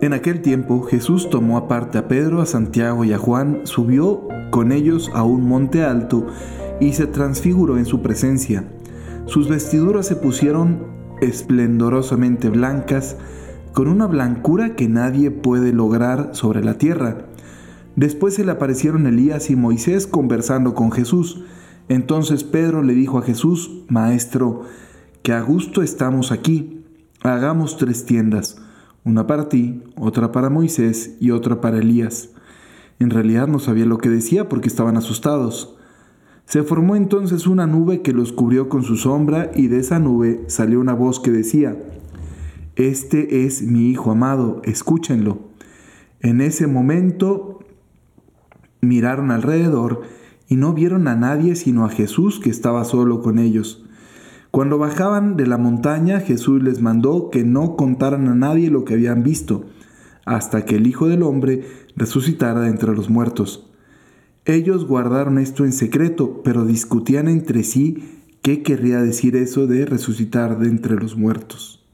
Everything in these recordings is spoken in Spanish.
En aquel tiempo Jesús tomó aparte a Pedro, a Santiago y a Juan, subió con ellos a un monte alto y se transfiguró en su presencia. Sus vestiduras se pusieron esplendorosamente blancas, con una blancura que nadie puede lograr sobre la tierra. Después se le aparecieron Elías y Moisés conversando con Jesús. Entonces Pedro le dijo a Jesús, Maestro, que a gusto estamos aquí, hagamos tres tiendas una para ti, otra para Moisés y otra para Elías. En realidad no sabía lo que decía porque estaban asustados. Se formó entonces una nube que los cubrió con su sombra y de esa nube salió una voz que decía, Este es mi Hijo amado, escúchenlo. En ese momento miraron alrededor y no vieron a nadie sino a Jesús que estaba solo con ellos. Cuando bajaban de la montaña, Jesús les mandó que no contaran a nadie lo que habían visto, hasta que el Hijo del Hombre resucitara de entre los muertos. Ellos guardaron esto en secreto, pero discutían entre sí qué querría decir eso de resucitar de entre los muertos.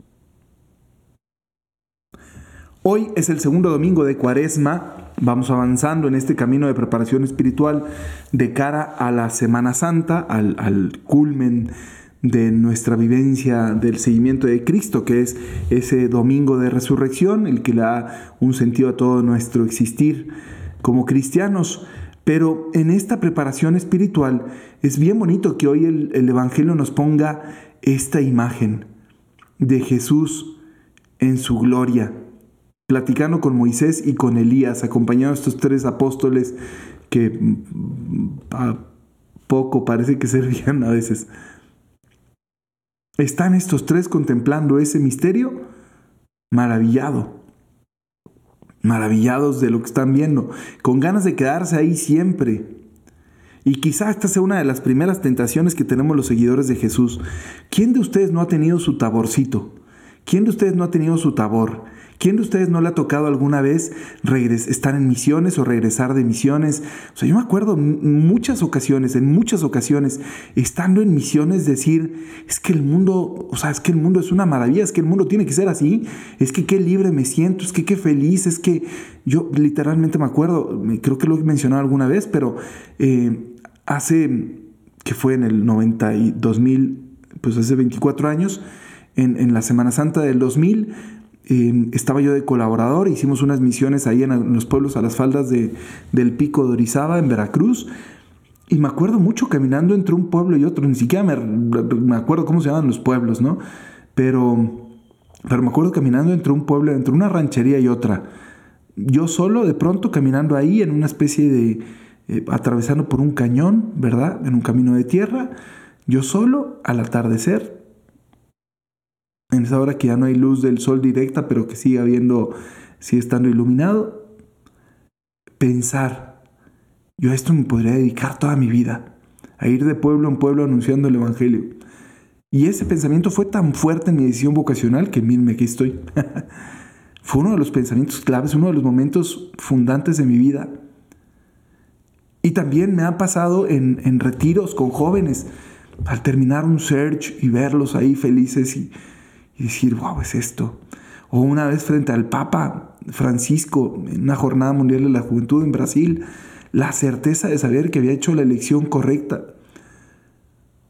Hoy es el segundo domingo de Cuaresma. Vamos avanzando en este camino de preparación espiritual de cara a la Semana Santa, al, culmen de nuestra vivencia del seguimiento de Cristo, que es ese domingo de resurrección, el que le da un sentido a todo nuestro existir como cristianos. Pero en esta preparación espiritual es bien bonito que hoy el, el Evangelio nos ponga esta imagen de Jesús en su gloria, platicando con Moisés y con Elías, acompañando a estos tres apóstoles que mm, a poco parece que servían a veces ¿Están estos tres contemplando ese misterio? Maravillado. Maravillados de lo que están viendo, con ganas de quedarse ahí siempre. Y quizá esta sea una de las primeras tentaciones que tenemos los seguidores de Jesús. ¿Quién de ustedes no ha tenido su taborcito? ¿Quién de ustedes no ha tenido su tabor? ¿Quién de ustedes no le ha tocado alguna vez estar en misiones o regresar de misiones? O sea, yo me acuerdo muchas ocasiones, en muchas ocasiones, estando en misiones, decir, es que el mundo, o sea, es que el mundo es una maravilla, es que el mundo tiene que ser así, es que qué libre me siento, es que qué feliz, es que yo literalmente me acuerdo, creo que lo he mencionado alguna vez, pero eh, hace, que fue en el 92 mil, pues hace 24 años, en, en la Semana Santa del 2000, estaba yo de colaborador, hicimos unas misiones ahí en, los pueblos a las faldas de, del pico de Orizaba, en Veracruz. Y me acuerdo mucho caminando entre un pueblo y otro, ni siquiera me, me acuerdo cómo se llaman los pueblos, ¿no? Pero, pero me acuerdo caminando entre un pueblo, entre una ranchería y otra. Yo solo, de pronto, caminando ahí en una especie de, eh, atravesando por un cañón, ¿verdad? En un camino de tierra, yo solo, al atardecer, en esa hora que ya no hay luz del sol directa, pero que sigue habiendo, sigue estando iluminado, pensar, yo a esto me podría dedicar toda mi vida, a ir de pueblo en pueblo anunciando el Evangelio. Y ese pensamiento fue tan fuerte en mi decisión vocacional que mírenme, aquí estoy. fue uno de los pensamientos claves, uno de los momentos fundantes de mi vida. Y también me ha pasado en, en retiros con jóvenes, al terminar un search y verlos ahí felices y, y decir, wow, es esto. O una vez frente al Papa Francisco en una jornada mundial de la juventud en Brasil, la certeza de saber que había hecho la elección correcta.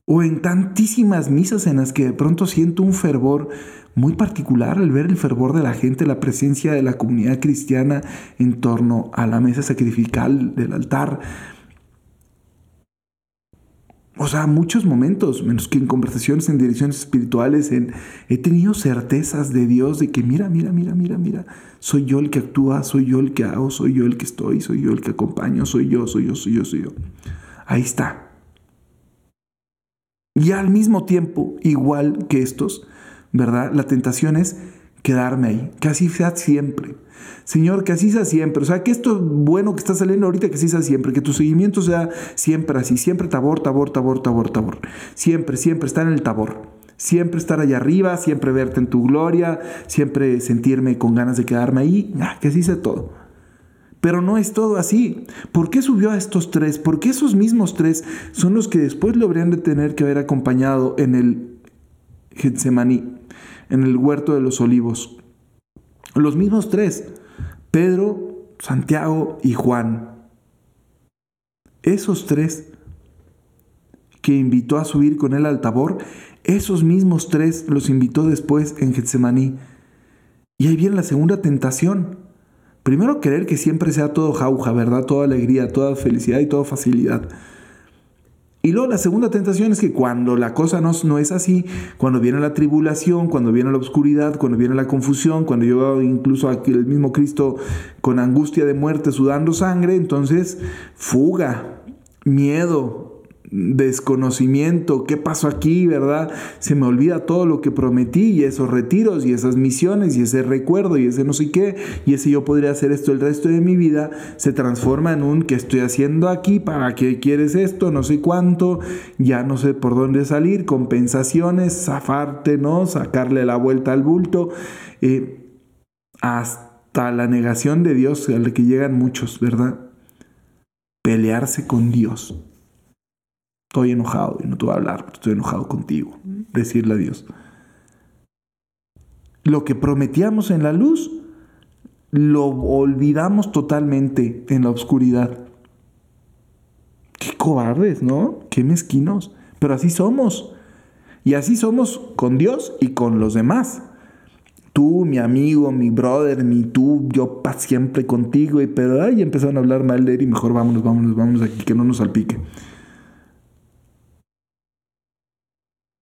O en tantísimas misas en las que de pronto siento un fervor muy particular al ver el fervor de la gente, la presencia de la comunidad cristiana en torno a la mesa sacrificial del altar, o sea, muchos momentos, menos que en conversaciones en direcciones espirituales, en, he tenido certezas de Dios de que mira, mira, mira, mira, mira, soy yo el que actúa, soy yo el que hago, soy yo el que estoy, soy yo el que acompaño, soy yo, soy yo, soy yo, soy yo. Ahí está. Y al mismo tiempo, igual que estos, ¿verdad? La tentación es quedarme ahí, que así sea siempre. Señor, que así sea siempre. O sea, que esto bueno que está saliendo ahorita, que así sea siempre. Que tu seguimiento sea siempre así. Siempre tabor, tabor, tabor, tabor, tabor. Siempre, siempre estar en el tabor. Siempre estar allá arriba, siempre verte en tu gloria, siempre sentirme con ganas de quedarme ahí. Ah, que así sea todo. Pero no es todo así. ¿Por qué subió a estos tres? Porque esos mismos tres son los que después lo habrían de tener que haber acompañado en el Getsemaní, en el huerto de los olivos Los mismos tres, Pedro, Santiago y Juan. Esos tres que invitó a subir con él al Tabor, esos mismos tres los invitó después en Getsemaní. Y ahí viene la segunda tentación. Primero querer que siempre sea todo jauja, ¿verdad? Toda alegría, toda felicidad y toda facilidad. Y luego la segunda tentación es que cuando la cosa no, no, es así, cuando viene la tribulación, cuando viene la oscuridad, cuando viene la confusión, cuando yo veo incluso aquí el mismo Cristo con angustia de muerte sudando sangre, entonces fuga, miedo, desconocimiento, qué pasó aquí, ¿verdad? Se me olvida todo lo que prometí y esos retiros y esas misiones y ese recuerdo y ese no sé qué y ese yo podría hacer esto el resto de mi vida, se transforma en un que estoy haciendo aquí? ¿Para qué quieres esto? No sé cuánto, ya no sé por dónde salir, compensaciones, zafarte, ¿no? Sacarle la vuelta al bulto, eh, hasta la negación de Dios a la que llegan muchos, ¿verdad? Pelearse con Dios estoy enojado y no te voy a hablar, pero estoy enojado contigo. Decirle a Dios. Lo que prometíamos en la luz, lo olvidamos totalmente en la oscuridad. Qué cobardes, ¿no? Qué mezquinos. Pero así somos. Y así somos con Dios y con los demás. Tú, mi amigo, mi brother, mi tú, yo para siempre contigo. Y pero ay, empezaron a hablar mal de él y mejor vámonos, vámonos, vámonos aquí, que no nos salpique.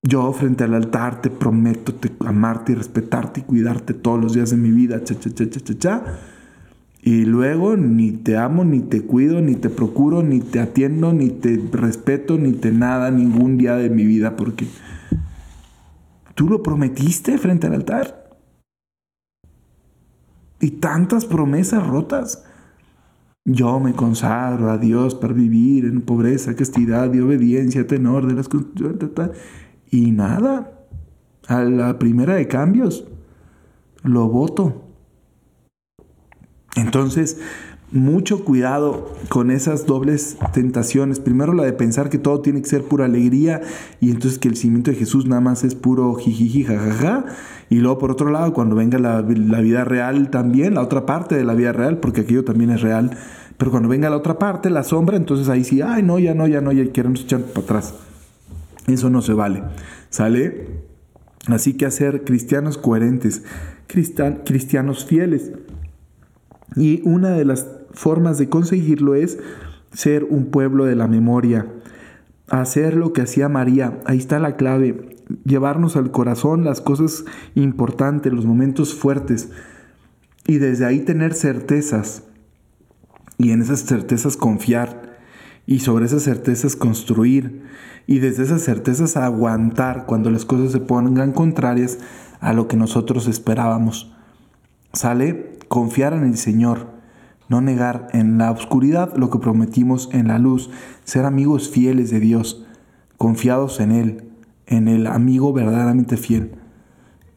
Yo frente al altar te prometo amarte y respetarte y cuidarte todos los días de mi vida, cha, cha, cha, cha, cha, cha. Y luego ni te amo, ni te cuido, ni te procuro, ni te atiendo, ni te respeto, ni te nada ningún día de mi vida, porque tú lo prometiste frente al altar. Y tantas promesas rotas. Yo me consagro a Dios para vivir en pobreza, castidad y obediencia, tenor de las y nada, a la primera de cambios, lo voto. Entonces, mucho cuidado con esas dobles tentaciones. Primero la de pensar que todo tiene que ser pura alegría y entonces que el cimiento de Jesús nada más es puro jijiji, jajaja. Y luego por otro lado, cuando venga la, la, vida real también, la otra parte de la vida real, porque aquello también es real, pero cuando venga la otra parte, la sombra, entonces ahí sí, ay no, ya no, ya no, ya quieren echar para atrás. Eso no se vale. ¿Sale? Así que hacer cristianos coherentes, cristianos fieles. Y una de las formas de conseguirlo es ser un pueblo de la memoria, hacer lo que hacía María. Ahí está la clave, llevarnos al corazón las cosas importantes, los momentos fuertes, y desde ahí tener certezas, y en esas certezas confiar, y sobre esas certezas construir, y desde esas certezas aguantar cuando las cosas se pongan contrarias a lo que nosotros esperábamos. Sale confiar en el Señor, no negar en la oscuridad lo que prometimos en la luz, ser amigos fieles de Dios, confiados en Él, en el amigo verdaderamente fiel.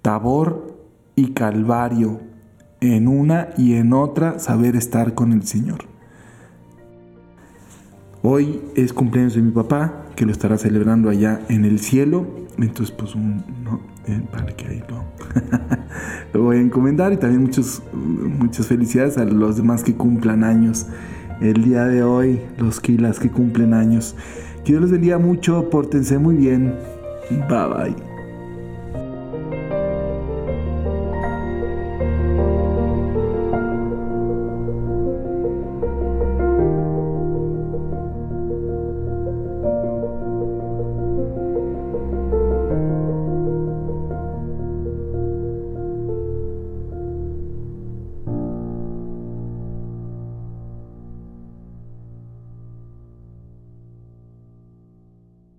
Tabor y Calvario, en una y en otra saber estar con el Señor. Hoy es cumpleaños de mi papá, que lo estará celebrando allá en el cielo. Entonces, pues, un, no, eh, que ahí lo, lo, voy a encomendar. Y también muchos, muchas felicidades a los demás que cumplan años el día de hoy, los kilas que cumplen años. Que Dios les bendiga mucho, pórtense muy bien. Bye bye.